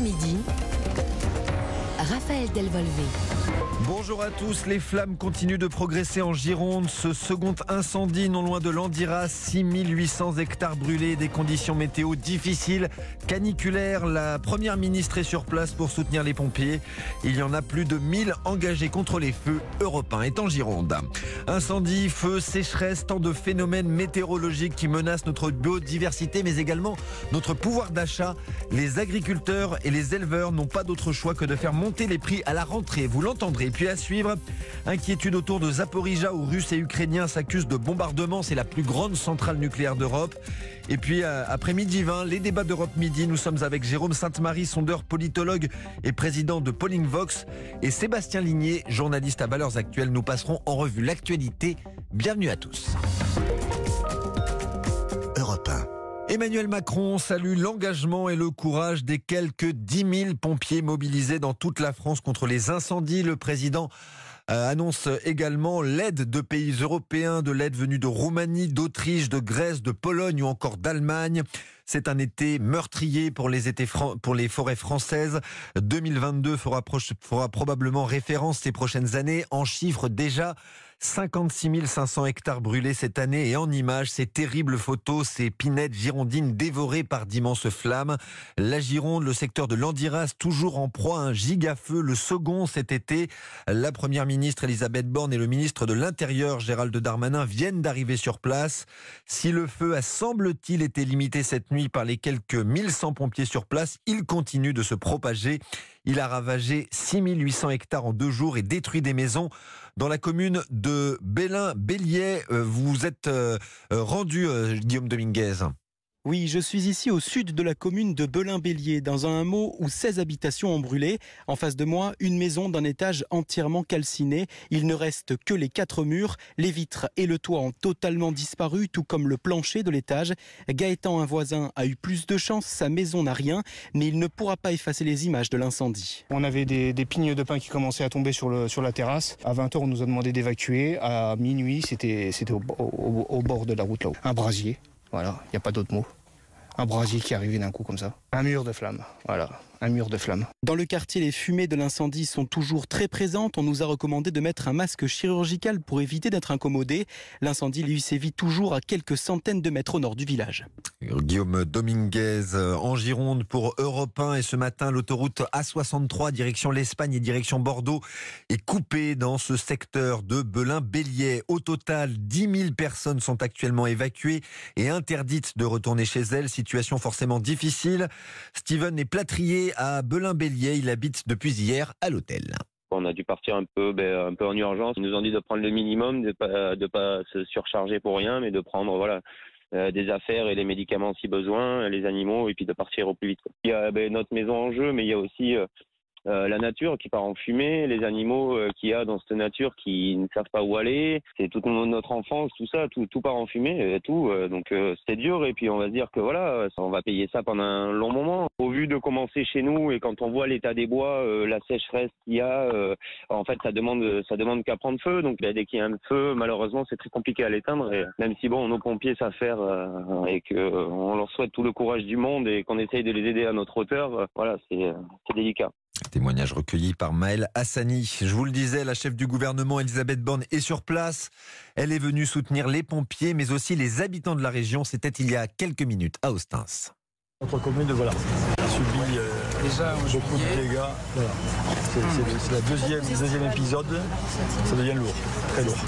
Midi. Raphaël Delvolvé. Bonjour à tous, les flammes continuent de progresser en Gironde. Ce second incendie non loin de l'Andira, 6800 hectares brûlés, des conditions météo difficiles, caniculaires. La première ministre est sur place pour soutenir les pompiers. Il y en a plus de 1000 engagés contre les feux. européens est en Gironde. Incendie, feu, sécheresse, tant de phénomènes météorologiques qui menacent notre biodiversité mais également notre pouvoir d'achat. Les agriculteurs et les éleveurs n'ont pas d'autre choix que de faire monter les prix à la rentrée. Vous l'entendrez. Puis à suivre, inquiétude autour de Zaporizhia où Russes et Ukrainiens s'accusent de bombardement. C'est la plus grande centrale nucléaire d'Europe. Et puis euh, après midi 20, les débats d'Europe Midi. Nous sommes avec Jérôme Sainte-Marie, sondeur politologue et président de Polling Vox. Et Sébastien Ligné, journaliste à Valeurs Actuelles. Nous passerons en revue l'actualité. Bienvenue à tous. Emmanuel Macron salue l'engagement et le courage des quelques 10 000 pompiers mobilisés dans toute la France contre les incendies. Le président euh, annonce également l'aide de pays européens, de l'aide venue de Roumanie, d'Autriche, de Grèce, de Pologne ou encore d'Allemagne. C'est un été meurtrier pour les, forêts françaises. 2022 fera, fera probablement référence ces prochaines années en chiffres déjà 56 500 hectares brûlés cette année et en images, ces terribles photos, ces pinettes girondines dévorées par d'immenses flammes. La Gironde, le secteur de l'Andiras, toujours en proie à un gigafeu, le second cet été. La première ministre Elisabeth Borne et le ministre de l'Intérieur Gérald Darmanin viennent d'arriver sur place. Si le feu a semble-t-il été limité cette nuit par les quelques 1100 pompiers sur place, il continue de se propager. Il a ravagé 6800 hectares en deux jours et détruit des maisons dans la commune de Bélin-Bélier. Euh, vous êtes euh, euh, rendu, Guillaume Dominguez? Oui, je suis ici au sud de la commune de Belin-Bélier, dans un hameau où 16 habitations ont brûlé. En face de moi, une maison d'un étage entièrement calciné. Il ne reste que les quatre murs. Les vitres et le toit ont totalement disparu, tout comme le plancher de l'étage. Gaëtan, un voisin, a eu plus de chance. Sa maison n'a rien, mais il ne pourra pas effacer les images de l'incendie. On avait des, pignes de pin qui commençaient à tomber sur, la terrasse. À 20h, on nous a demandé d'évacuer. À minuit, c'était au bord de la route là-haut. Un brasier. Voilà, il n'y a pas d'autre mot. Un brasier qui est arrivé d'un coup comme ça. Un mur de flammes. Voilà un mur de flammes. Dans le quartier, les fumées de l'incendie sont toujours très présentes. On nous a recommandé de mettre un masque chirurgical pour éviter d'être incommodé. L'incendie, lui, sévit toujours à quelques centaines de mètres au nord du village. Guillaume Dominguez euh, en Gironde pour Europe 1 et ce matin l'autoroute A63 direction l'Espagne et direction Bordeaux est coupée dans ce secteur de Belin-Bélier. Au total, 10 000 personnes sont actuellement évacuées et interdites de retourner chez elles. Situation forcément difficile. Steven est plâtrier à Belin-Bélier. Il habite depuis hier à l'hôtel. On a dû partir un peu, ben, un peu en urgence. Ils nous ont dit de prendre le minimum, de pas, de pas se surcharger pour rien, mais de prendre voilà euh, des affaires et des médicaments si besoin, les animaux, et puis de partir au plus vite. Il y a ben, notre maison en jeu, mais il y a aussi euh, euh, la nature qui part en fumée, les animaux euh, qu'il y a dans cette nature qui ne savent pas où aller, c'est toute notre enfance, tout ça, tout, tout part en fumée, et tout. Euh, donc c'est dur et puis on va se dire que voilà, on va payer ça pendant un long moment. Au vu de commencer chez nous et quand on voit l'état des bois, la sécheresse qu'il y a, en fait ça demande ça demande qu'à prendre feu. Donc dès qu'il y a un feu, malheureusement c'est très compliqué à l'éteindre. Et même si bon nos pompiers savent faire et que on leur souhaite tout le courage du monde et qu'on essaye de les aider à notre hauteur, voilà c'est délicat. Témoignage recueilli par Maël Hassani. Je vous le disais, la chef du gouvernement, Elisabeth Borne, est sur place. Elle est venue soutenir les pompiers, mais aussi les habitants de la région. C'était il y a quelques minutes à Ostens. Notre commune voilà, a subi euh, Déjà, beaucoup de dégâts. Voilà. C'est le deuxième, deuxième épisode. Ça devient lourd, très lourd.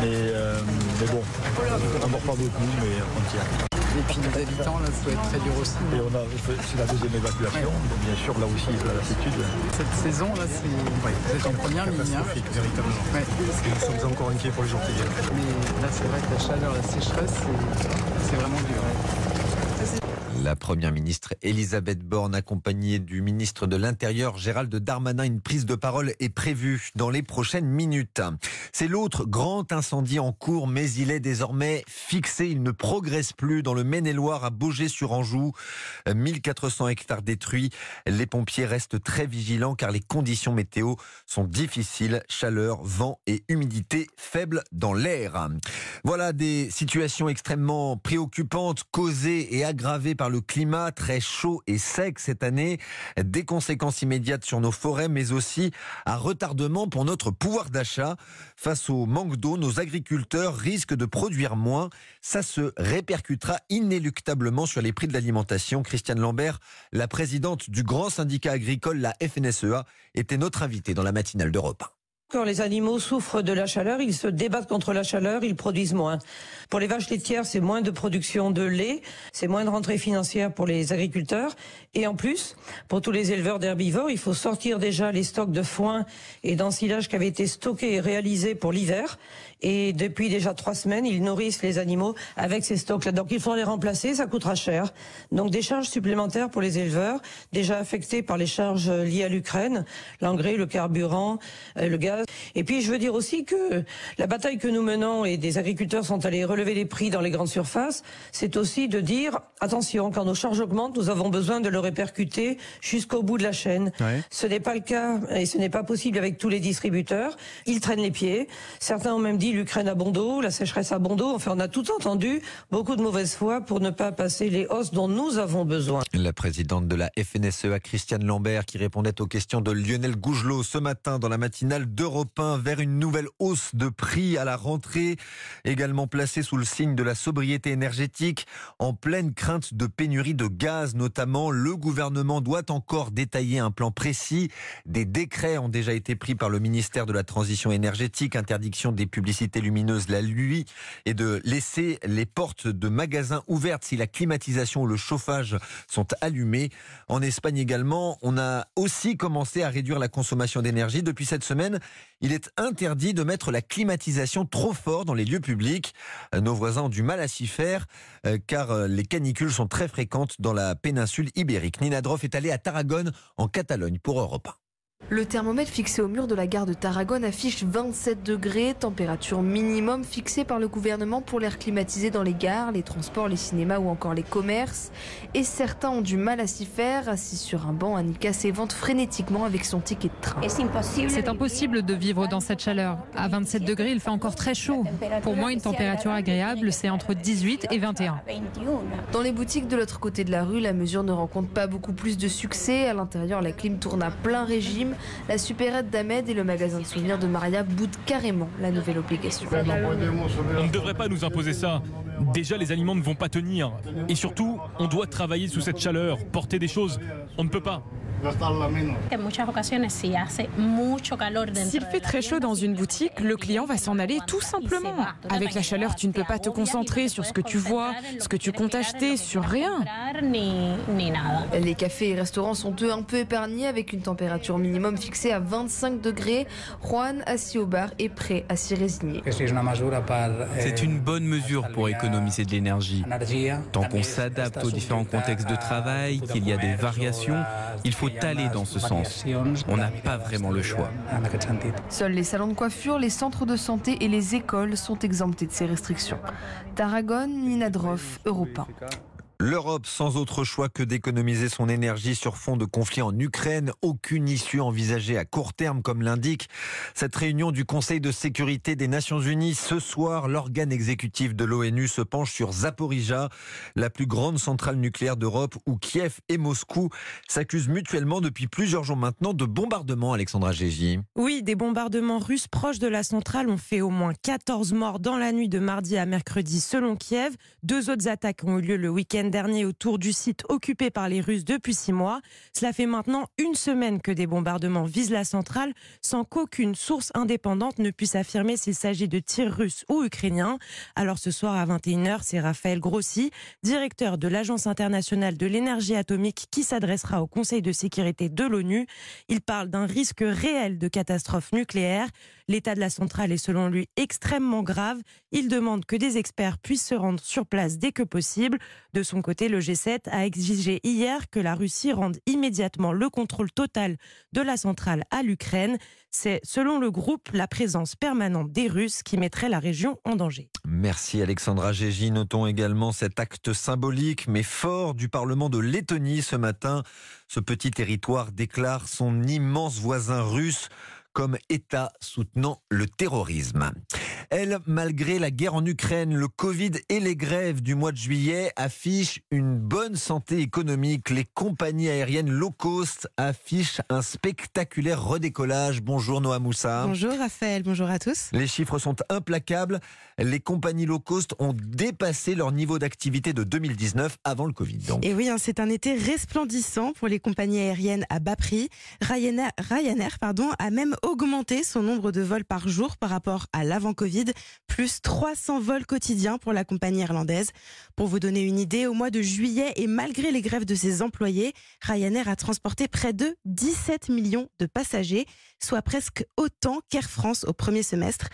Mais, euh, mais bon, on n'en pas beaucoup, mais on tient. Et puis les habitants, là, ça doit être très dur aussi. Et on a, c'est la deuxième évacuation, bien sûr, là aussi, la lassitude. Cette saison, là, c'est ouais, une première ligne. Hein. véritablement. Ouais. Nous sommes encore inquiets pour les jours qui viennent. Mais là, c'est vrai que la chaleur, la sécheresse, c'est vraiment dur. La première ministre Elisabeth Borne, accompagnée du ministre de l'Intérieur Gérald Darmanin, une prise de parole est prévue dans les prochaines minutes. C'est l'autre grand incendie en cours, mais il est désormais fixé. Il ne progresse plus dans le Maine-et-Loire à Beaugé-sur-Anjou. 1400 hectares détruits. Les pompiers restent très vigilants car les conditions météo sont difficiles. Chaleur, vent et humidité faibles dans l'air. Voilà des situations extrêmement préoccupantes causées et aggravées par le le climat très chaud et sec cette année, des conséquences immédiates sur nos forêts, mais aussi un retardement pour notre pouvoir d'achat. Face au manque d'eau, nos agriculteurs risquent de produire moins. Ça se répercutera inéluctablement sur les prix de l'alimentation. Christiane Lambert, la présidente du grand syndicat agricole, la FNSEA, était notre invitée dans la matinale d'Europe. Quand les animaux souffrent de la chaleur, ils se débattent contre la chaleur, ils produisent moins. Pour les vaches laitières, c'est moins de production de lait, c'est moins de rentrée financière pour les agriculteurs. Et en plus, pour tous les éleveurs d'herbivores, il faut sortir déjà les stocks de foin et d'ensilage qui avaient été stockés et réalisés pour l'hiver. Et depuis déjà trois semaines, ils nourrissent les animaux avec ces stocks-là. Donc il faudra les remplacer, ça coûtera cher. Donc des charges supplémentaires pour les éleveurs, déjà affectés par les charges liées à l'Ukraine, l'engrais, le carburant, euh, le gaz. Et puis je veux dire aussi que la bataille que nous menons et des agriculteurs sont allés relever les prix dans les grandes surfaces, c'est aussi de dire attention, quand nos charges augmentent, nous avons besoin de le répercuter jusqu'au bout de la chaîne. Ce n'est pas le cas et ce n'est pas possible avec tous les distributeurs. Ils traînent les pieds. Certains ont même dit l'Ukraine à bon dos, la sécheresse à bon dos. Enfin, on a tout entendu, beaucoup de mauvaise foi pour ne pas passer les hausses dont nous avons besoin. La présidente de la FNSEA, Christiane Lambert, qui répondait aux questions de Lionel Gougelot ce matin dans la matinale d'Europe 1 vers une nouvelle hausse de prix à la rentrée, également placée sous le signe de la sobriété énergétique, en pleine crainte de pénurie de gaz notamment. Le gouvernement doit encore détailler un plan précis. Des décrets ont déjà été pris par le ministère de la Transition énergétique, interdiction des publicités lumineuse la nuit et de laisser les portes de magasins ouvertes si la climatisation ou le chauffage sont allumés. En Espagne également, on a aussi commencé à réduire la consommation d'énergie. Depuis cette semaine, il est interdit de mettre la climatisation trop fort dans les lieux publics. Nos voisins ont du mal à s'y faire euh, car euh, les canicules sont très fréquentes dans la péninsule ibérique. Nina Droff est allée à Tarragone en Catalogne pour Europe le thermomètre fixé au mur de la gare de Tarragone affiche 27 degrés, température minimum fixée par le gouvernement pour l'air climatisé dans les gares, les transports, les cinémas ou encore les commerces. Et certains ont du mal à s'y faire. Assis sur un banc, Annika s'évente frénétiquement avec son ticket de train. C'est impossible de vivre dans cette chaleur. À 27 degrés, il fait encore très chaud. Pour moi, une température agréable, c'est entre 18 et 21. Dans les boutiques de l'autre côté de la rue, la mesure ne rencontre pas beaucoup plus de succès. À l'intérieur, la clim tourne à plein régime la supérette d'Ahmed et le magasin de souvenirs de Maria boudent carrément la nouvelle obligation. On ne devrait pas nous imposer ça. Déjà, les aliments ne vont pas tenir. Et surtout, on doit travailler sous cette chaleur, porter des choses. On ne peut pas. S'il fait très chaud dans une boutique, le client va s'en aller tout simplement. Avec la chaleur, tu ne peux pas te concentrer sur ce que tu vois, ce que tu comptes acheter, sur rien. Les cafés et restaurants sont eux un peu épargnés avec une température minimum fixée à 25 degrés. Juan, assis au bar, est prêt à s'y résigner. C'est une bonne mesure pour économiser de l'énergie. Tant qu'on s'adapte aux différents contextes de travail, qu'il y a des variations, il faut aller dans ce sens. On n'a pas vraiment le choix. Seuls les salons de coiffure, les centres de santé et les écoles sont exemptés de ces restrictions. Tarragone, Nina 1. L'Europe sans autre choix que d'économiser son énergie sur fond de conflit en Ukraine. Aucune issue envisagée à court terme, comme l'indique cette réunion du Conseil de sécurité des Nations Unies. Ce soir, l'organe exécutif de l'ONU se penche sur Zaporizhia, la plus grande centrale nucléaire d'Europe, où Kiev et Moscou s'accusent mutuellement depuis plusieurs jours maintenant de bombardements, Alexandra Gégy. Oui, des bombardements russes proches de la centrale ont fait au moins 14 morts dans la nuit de mardi à mercredi, selon Kiev. Deux autres attaques ont eu lieu le week-end dernier autour du site occupé par les Russes depuis six mois. Cela fait maintenant une semaine que des bombardements visent la centrale sans qu'aucune source indépendante ne puisse affirmer s'il s'agit de tirs russes ou ukrainiens. Alors ce soir à 21h, c'est Raphaël Grossi, directeur de l'Agence internationale de l'énergie atomique qui s'adressera au Conseil de sécurité de l'ONU. Il parle d'un risque réel de catastrophe nucléaire. L'état de la centrale est selon lui extrêmement grave. Il demande que des experts puissent se rendre sur place dès que possible. De son côté, le G7 a exigé hier que la Russie rende immédiatement le contrôle total de la centrale à l'Ukraine. C'est, selon le groupe, la présence permanente des Russes qui mettrait la région en danger. Merci Alexandra Gégy. Notons également cet acte symbolique mais fort du Parlement de Lettonie ce matin. Ce petit territoire déclare son immense voisin russe comme État soutenant le terrorisme. Elle, malgré la guerre en Ukraine, le Covid et les grèves du mois de juillet, affiche une bonne santé économique. Les compagnies aériennes low cost affichent un spectaculaire redécollage. Bonjour Noah Moussa. Bonjour Raphaël, bonjour à tous. Les chiffres sont implacables. Les compagnies low cost ont dépassé leur niveau d'activité de 2019 avant le Covid. Et oui, hein, c'est un été resplendissant pour les compagnies aériennes à bas prix. Ryanair, Ryanair pardon, a même augmenté son nombre de vols par jour par rapport à l'avant-Covid, plus 300 vols quotidiens pour la compagnie irlandaise. Pour vous donner une idée, au mois de juillet et malgré les grèves de ses employés, Ryanair a transporté près de 17 millions de passagers, soit presque autant qu'Air France au premier semestre.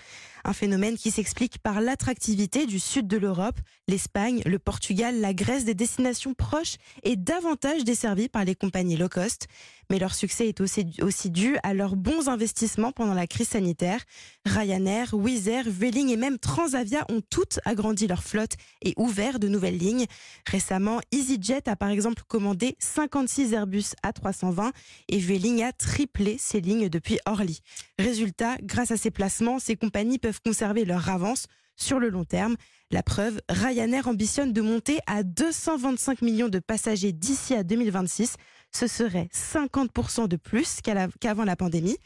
Un phénomène qui s'explique par l'attractivité du sud de l'Europe, l'Espagne, le Portugal, la Grèce, des destinations proches et davantage desservies par les compagnies low cost. Mais leur succès est aussi, dû à leurs bons investissements pendant la crise sanitaire. Ryanair, Wizz Air, Vueling et même Transavia ont toutes agrandi leur flotte et ouvert de nouvelles lignes. Récemment, EasyJet a par exemple commandé 56 Airbus A320 et Vueling a triplé ses lignes depuis Orly. Résultat, grâce à ces placements, ces compagnies peuvent conserver leur avance sur le long terme. La preuve, Ryanair ambitionne de monter à 225 millions de passagers d'ici à 2026. Ce serait 50% de plus qu'avant la pandémie.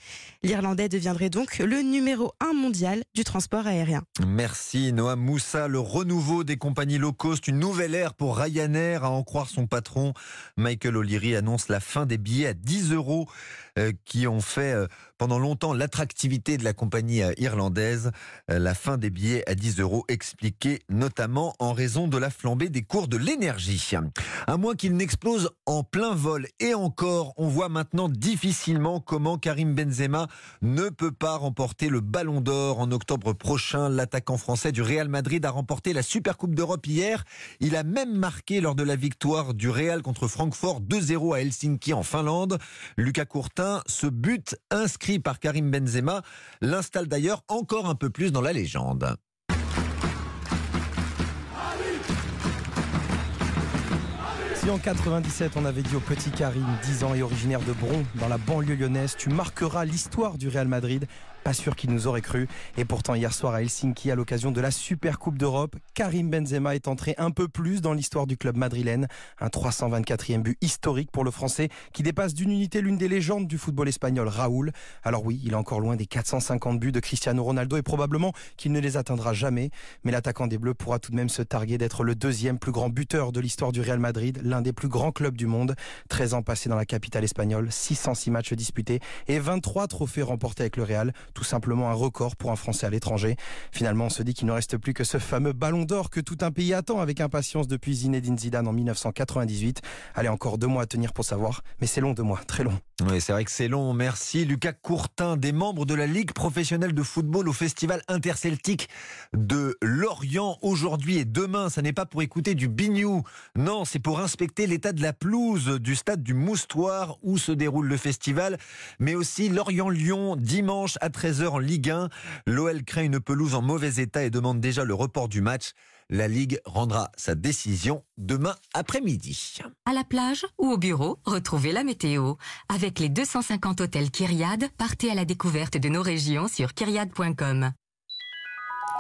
L'Irlandais deviendrait donc le numéro un mondial du transport aérien. Merci Noam Moussa. Le renouveau des compagnies low cost, une nouvelle ère pour Ryanair, à en croire son patron. Michael O'Leary annonce la fin des billets à 10 euros euh, qui ont fait euh, pendant longtemps l'attractivité de la compagnie euh, irlandaise. La fin des billets à 10 euros expliquée notamment en raison de la flambée des cours de l'énergie. À moins qu'il n'explose en plein vol et encore, on voit maintenant difficilement comment Karim Benzema ne peut pas remporter le Ballon d'Or en octobre prochain. L'attaquant français du Real Madrid a remporté la Supercoupe d'Europe hier. Il a même marqué lors de la victoire du Real contre Francfort 2-0 à Helsinki en Finlande. Lucas Courtin, ce but inscrit par Karim Benzema l'installe d'ailleurs encore un peu plus dans la légende. En 97 on avait dit au petit Karim, 10 ans et originaire de Bron, dans la banlieue lyonnaise, tu marqueras l'histoire du Real Madrid, pas sûr qu'il nous aurait cru. Et pourtant, hier soir à Helsinki, à l'occasion de la Super Coupe d'Europe, Karim Benzema est entré un peu plus dans l'histoire du club madrilène. Un 324e but historique pour le Français qui dépasse d'une unité l'une des légendes du football espagnol, Raoul. Alors oui, il est encore loin des 450 buts de Cristiano Ronaldo et probablement qu'il ne les atteindra jamais. Mais l'attaquant des Bleus pourra tout de même se targuer d'être le deuxième plus grand buteur de l'histoire du Real Madrid, l'un des plus grands clubs du monde. 13 ans passés dans la capitale espagnole, 606 matchs disputés et 23 trophées remportés avec le Real tout simplement un record pour un Français à l'étranger. Finalement, on se dit qu'il ne reste plus que ce fameux ballon d'or que tout un pays attend avec impatience depuis Zinedine Zidane en 1998. Allez, encore deux mois à tenir pour savoir, mais c'est long deux mois, très long. Oui, c'est vrai que c'est long, merci. Lucas Courtin, des membres de la Ligue professionnelle de football au Festival interceltique de Lorient aujourd'hui et demain. Ça n'est pas pour écouter du bignou, non, c'est pour inspecter l'état de la pelouse du stade du Moustoir où se déroule le festival, mais aussi Lorient-Lyon dimanche à 13 13h en Ligue 1. L'OL craint une pelouse en mauvais état et demande déjà le report du match. La Ligue rendra sa décision demain après-midi. À la plage ou au bureau, retrouvez la météo. Avec les 250 hôtels Kyriade, partez à la découverte de nos régions sur kyriade.com.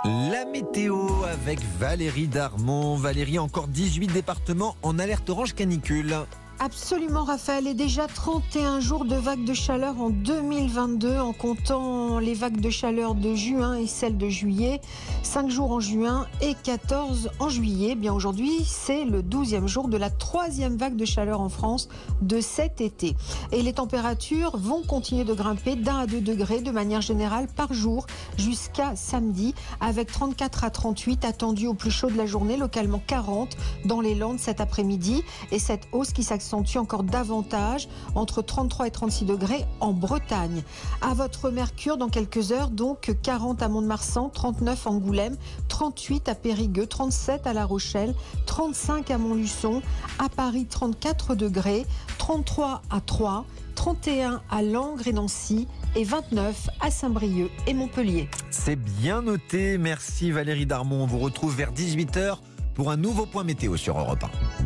La météo avec Valérie Darmon. Valérie, encore 18 départements en alerte orange canicule. Absolument, Raphaël. Et déjà 31 jours de vagues de chaleur en 2022, en comptant les vagues de chaleur de juin et celles de juillet. 5 jours en juin et 14 en juillet. Bien aujourd'hui, c'est le 12e jour de la troisième vague de chaleur en France de cet été. Et les températures vont continuer de grimper d'un à deux degrés de manière générale par jour jusqu'à samedi, avec 34 à 38 attendus au plus chaud de la journée, localement 40 dans les Landes cet après-midi. Et cette hausse qui s'accentue s'accentue encore davantage entre 33 et 36 degrés en Bretagne. À votre Mercure, dans quelques heures, donc 40 à Mont-de-Marsan, 39 à Angoulême, 38 à Périgueux, 37 à La Rochelle, 35 à Montluçon, à Paris 34 degrés, 33 à Troyes, 31 à Langres et Nancy et 29 à Saint-Brieuc et Montpellier. C'est bien noté. Merci Valérie Darmon. On vous retrouve vers 18h pour un nouveau point météo sur Europe 1.